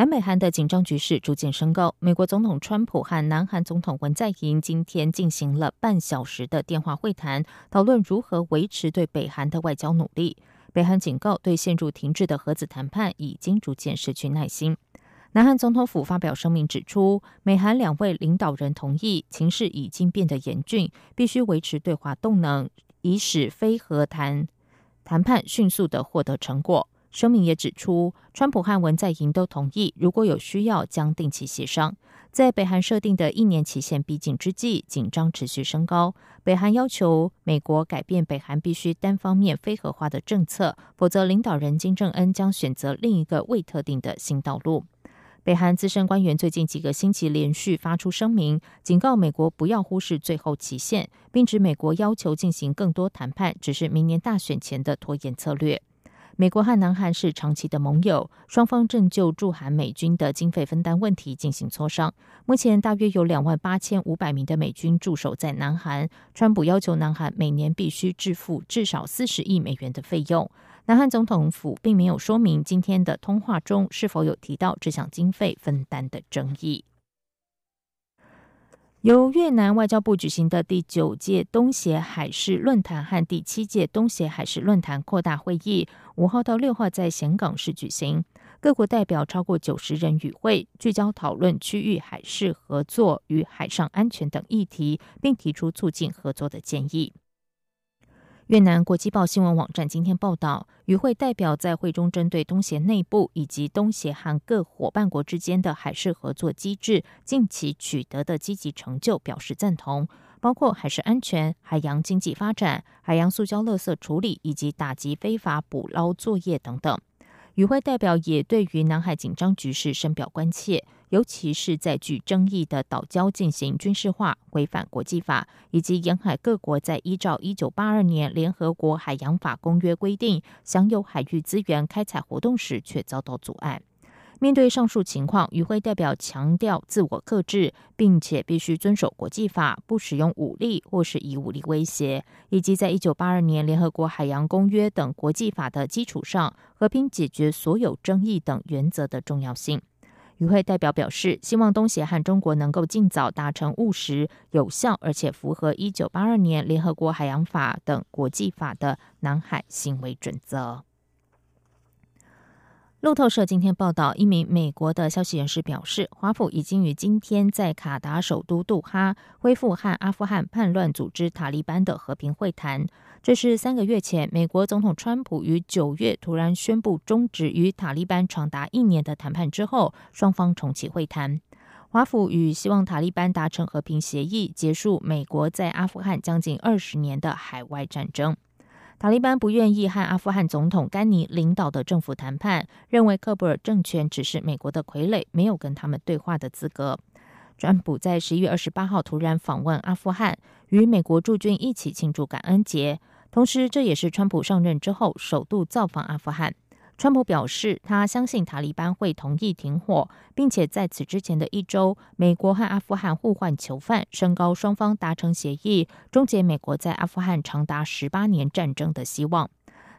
南北韩的紧张局势逐渐升高。美国总统川普和南韩总统文在寅今天进行了半小时的电话会谈，讨论如何维持对北韩的外交努力。北韩警告，对陷入停滞的核子谈判已经逐渐失去耐心。南韩总统府发表声明指出，美韩两位领导人同意，情势已经变得严峻，必须维持对话动能，以使非核谈谈判迅速的获得成果。声明也指出，川普和文在寅都同意，如果有需要，将定期协商。在北韩设定的一年期限逼近之际，紧张持续升高。北韩要求美国改变北韩必须单方面非核化的政策，否则领导人金正恩将选择另一个未特定的新道路。北韩资深官员最近几个星期连续发出声明，警告美国不要忽视最后期限，并指美国要求进行更多谈判只是明年大选前的拖延策略。美国和南韩是长期的盟友，双方正就驻韩美军的经费分担问题进行磋商。目前大约有两万八千五百名的美军驻守在南韩。川普要求南韩每年必须支付至少四十亿美元的费用。南韩总统府并没有说明今天的通话中是否有提到这项经费分担的争议。由越南外交部举行的第九届东协海事论坛和第七届东协海事论坛扩大会议，五号到六号在咸港市举行。各国代表超过九十人与会，聚焦讨论区域海事合作与海上安全等议题，并提出促进合作的建议。越南国际报新闻网站今天报道，与会代表在会中针对东协内部以及东协和各伙伴国之间的海事合作机制近期取得的积极成就表示赞同，包括海事安全、海洋经济发展、海洋塑胶垃圾处理以及打击非法捕捞作业等等。与会代表也对于南海紧张局势深表关切。尤其是在具争议的岛礁进行军事化、违反国际法，以及沿海各国在依照一九八二年联合国海洋法公约规定享有海域资源开采活动时，却遭到阻碍。面对上述情况，与会代表强调自我克制，并且必须遵守国际法，不使用武力或是以武力威胁，以及在一九八二年联合国海洋公约等国际法的基础上，和平解决所有争议等原则的重要性。与会代表表示，希望东协和中国能够尽早达成务实、有效而且符合一九八二年联合国海洋法等国际法的南海行为准则。路透社今天报道，一名美国的消息人士表示，华府已经于今天在卡达首都杜哈恢复和阿富汗叛乱组织塔利班的和平会谈。这是三个月前，美国总统川普于九月突然宣布终止与塔利班长达一年的谈判之后，双方重启会谈。华府与希望塔利班达成和平协议，结束美国在阿富汗将近二十年的海外战争。塔利班不愿意和阿富汗总统甘尼领导的政府谈判，认为喀布尔政权只是美国的傀儡，没有跟他们对话的资格。川普在十一月二十八号突然访问阿富汗，与美国驻军一起庆祝感恩节。同时，这也是川普上任之后首度造访阿富汗。川普表示，他相信塔利班会同意停火，并且在此之前的一周，美国和阿富汗互换囚犯，升高双方达成协议，终结美国在阿富汗长达十八年战争的希望。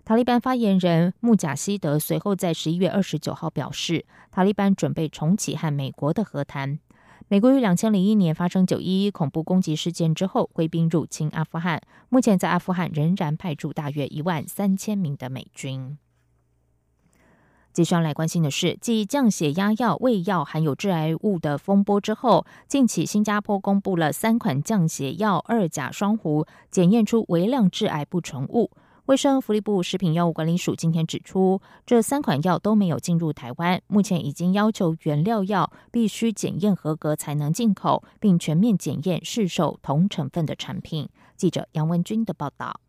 塔利班发言人穆贾希德随后在十一月二十九号表示，塔利班准备重启和美国的和谈。美国于两千零一年发生九一一恐怖攻击事件之后，挥兵入侵阿富汗。目前在阿富汗仍然派驻大约一万三千名的美军。接下来关心的是，继降血压药、胃药含有致癌物的风波之后，近期新加坡公布了三款降血药二甲双弧检验出微量致癌不纯物。卫生福利部食品药物管理署今天指出，这三款药都没有进入台湾，目前已经要求原料药必须检验合格才能进口，并全面检验市售同成分的产品。记者杨文军的报道。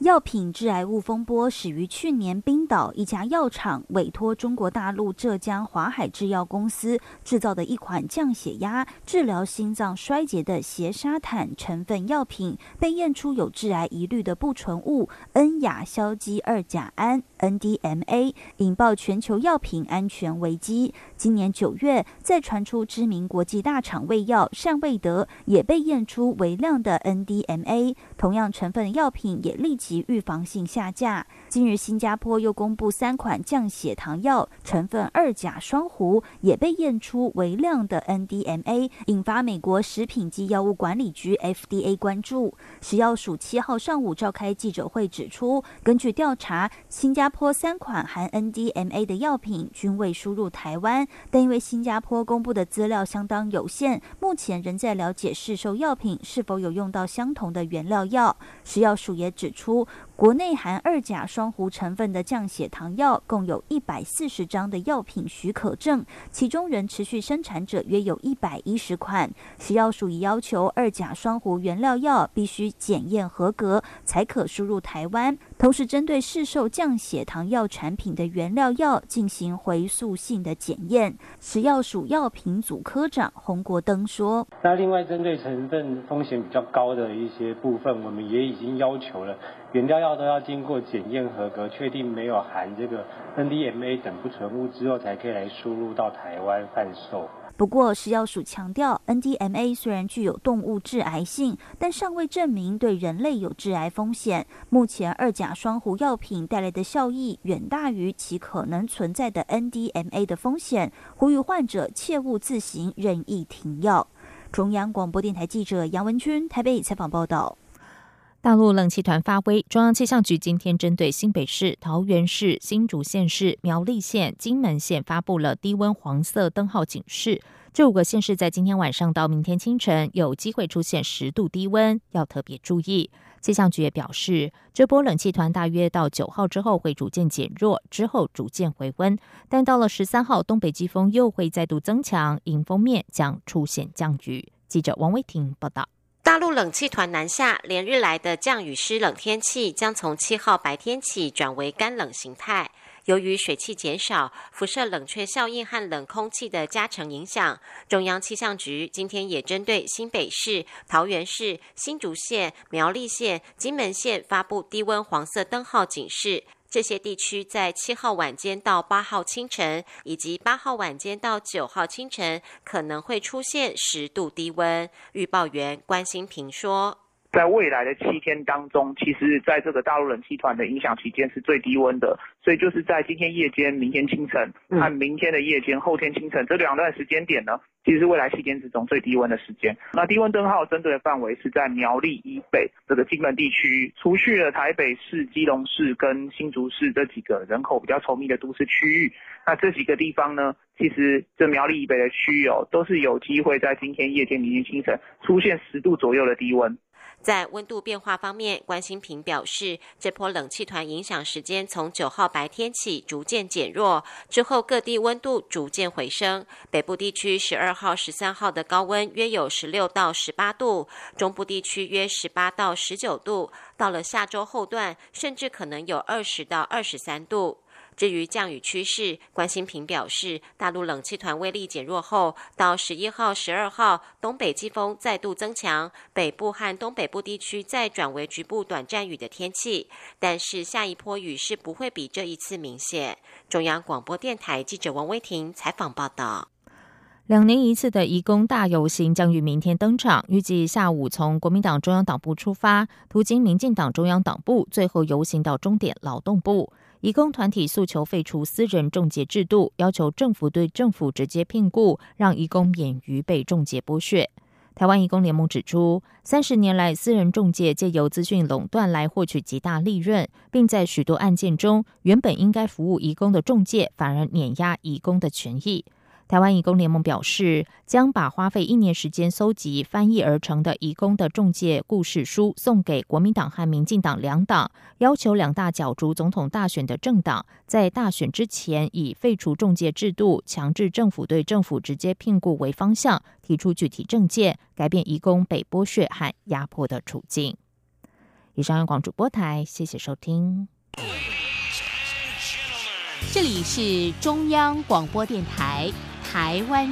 药品致癌物风波始于去年，冰岛一家药厂委托中国大陆浙江华海制药公司制造的一款降血压、治疗心脏衰竭的缬沙坦成分药品，被验出有致癌疑虑的不纯物 N 亚硝基二甲胺 （NDMA），引爆全球药品安全危机。今年九月，再传出知名国际大厂胃药善卫德也被验出微量的 NDMA，同样成分药品也立即。预防性下架。近日，新加坡又公布三款降血糖药，成分二甲双胍也被验出微量的 NDMA，引发美国食品及药物管理局 FDA 关注。食药署七号上午召开记者会，指出，根据调查，新加坡三款含 NDMA 的药品均未输入台湾，但因为新加坡公布的资料相当有限，目前仍在了解市售药品是否有用到相同的原料药。食药署也指出。国内含二甲双蕪成分的降血糖药共有一百四十张的药品许可证，其中仍持续生产者约有一百一十款。食药署已要求二甲双蕪原料药必须检验合格，才可输入台湾。同时，针对市售降血糖药产品的原料药进行回溯性的检验。食药署药品组科长洪国登说：“那另外，针对成分风险比较高的一些部分，我们也已经要求了。”原料药都要经过检验合格，确定没有含这个 NDMA 等不纯物之后，才可以来输入到台湾贩售。不过，食药署强调，NDMA 虽然具有动物致癌性，但尚未证明对人类有致癌风险。目前，二甲双蕪药品带来的效益远大于其可能存在的 NDMA 的风险，呼吁患者切勿自行任意停药。中央广播电台记者杨文君台北采访报道。大陆冷气团发威，中央气象局今天针对新北市、桃园市、新竹县市、苗栗县、金门县发布了低温黄色灯号警示。这五个县市在今天晚上到明天清晨有机会出现十度低温，要特别注意。气象局也表示，这波冷气团大约到九号之后会逐渐减弱，之后逐渐回温，但到了十三号，东北季风又会再度增强，迎风面将出现降雨。记者王威婷报道。大陆冷气团南下，连日来的降雨湿冷天气将从七号白天起转为干冷形态。由于水汽减少，辐射冷却效应和冷空气的加成影响，中央气象局今天也针对新北市、桃园市、新竹县、苗栗县、金门县发布低温黄色灯号警示。这些地区在七号晚间到八号清晨，以及八号晚间到九号清晨，可能会出现十度低温。预报员关心平说。在未来的七天当中，其实在这个大陆冷气团的影响期间是最低温的，所以就是在今天夜间、明天清晨和明天的夜间、后天清晨这两段时间点呢，其实是未来七天之中最低温的时间。那低温灯号针对的范围是在苗栗以北这个金门地区，除去了台北市、基隆市跟新竹市这几个人口比较稠密的都市区域，那这几个地方呢，其实这苗栗以北的区域哦，都是有机会在今天夜间、明天清晨出现十度左右的低温。在温度变化方面，关心平表示，这波冷气团影响时间从九号白天起逐渐减弱，之后各地温度逐渐回升。北部地区十二号、十三号的高温约有十六到十八度，中部地区约十八到十九度，到了下周后段，甚至可能有二十到二十三度。至于降雨趋势，关心平表示，大陆冷气团威力减弱后，到十一号、十二号，东北季风再度增强，北部和东北部地区再转为局部短暂雨的天气。但是下一波雨势不会比这一次明显。中央广播电台记者王威婷采访报道。两年一次的移工大游行将于明天登场，预计下午从国民党中央党部出发，途经民进党中央党部，最后游行到终点劳动部。移工团体诉求废除私人中介制度，要求政府对政府直接聘雇，让移工免于被中介剥削。台湾移工联盟指出，三十年来，私人中介借由资讯垄断来获取极大利润，并在许多案件中，原本应该服务移工的中介反而碾压移工的权益。台湾义工联盟表示，将把花费一年时间搜集、翻译而成的义工的中介故事书送给国民党和民进党两党，要求两大角逐总统大选的政党在大选之前以废除中介制度、强制政府对政府直接聘雇为方向，提出具体政见，改变义工被剥削和压迫的处境。以上，央广主播台，谢谢收听。这里是中央广播电台台湾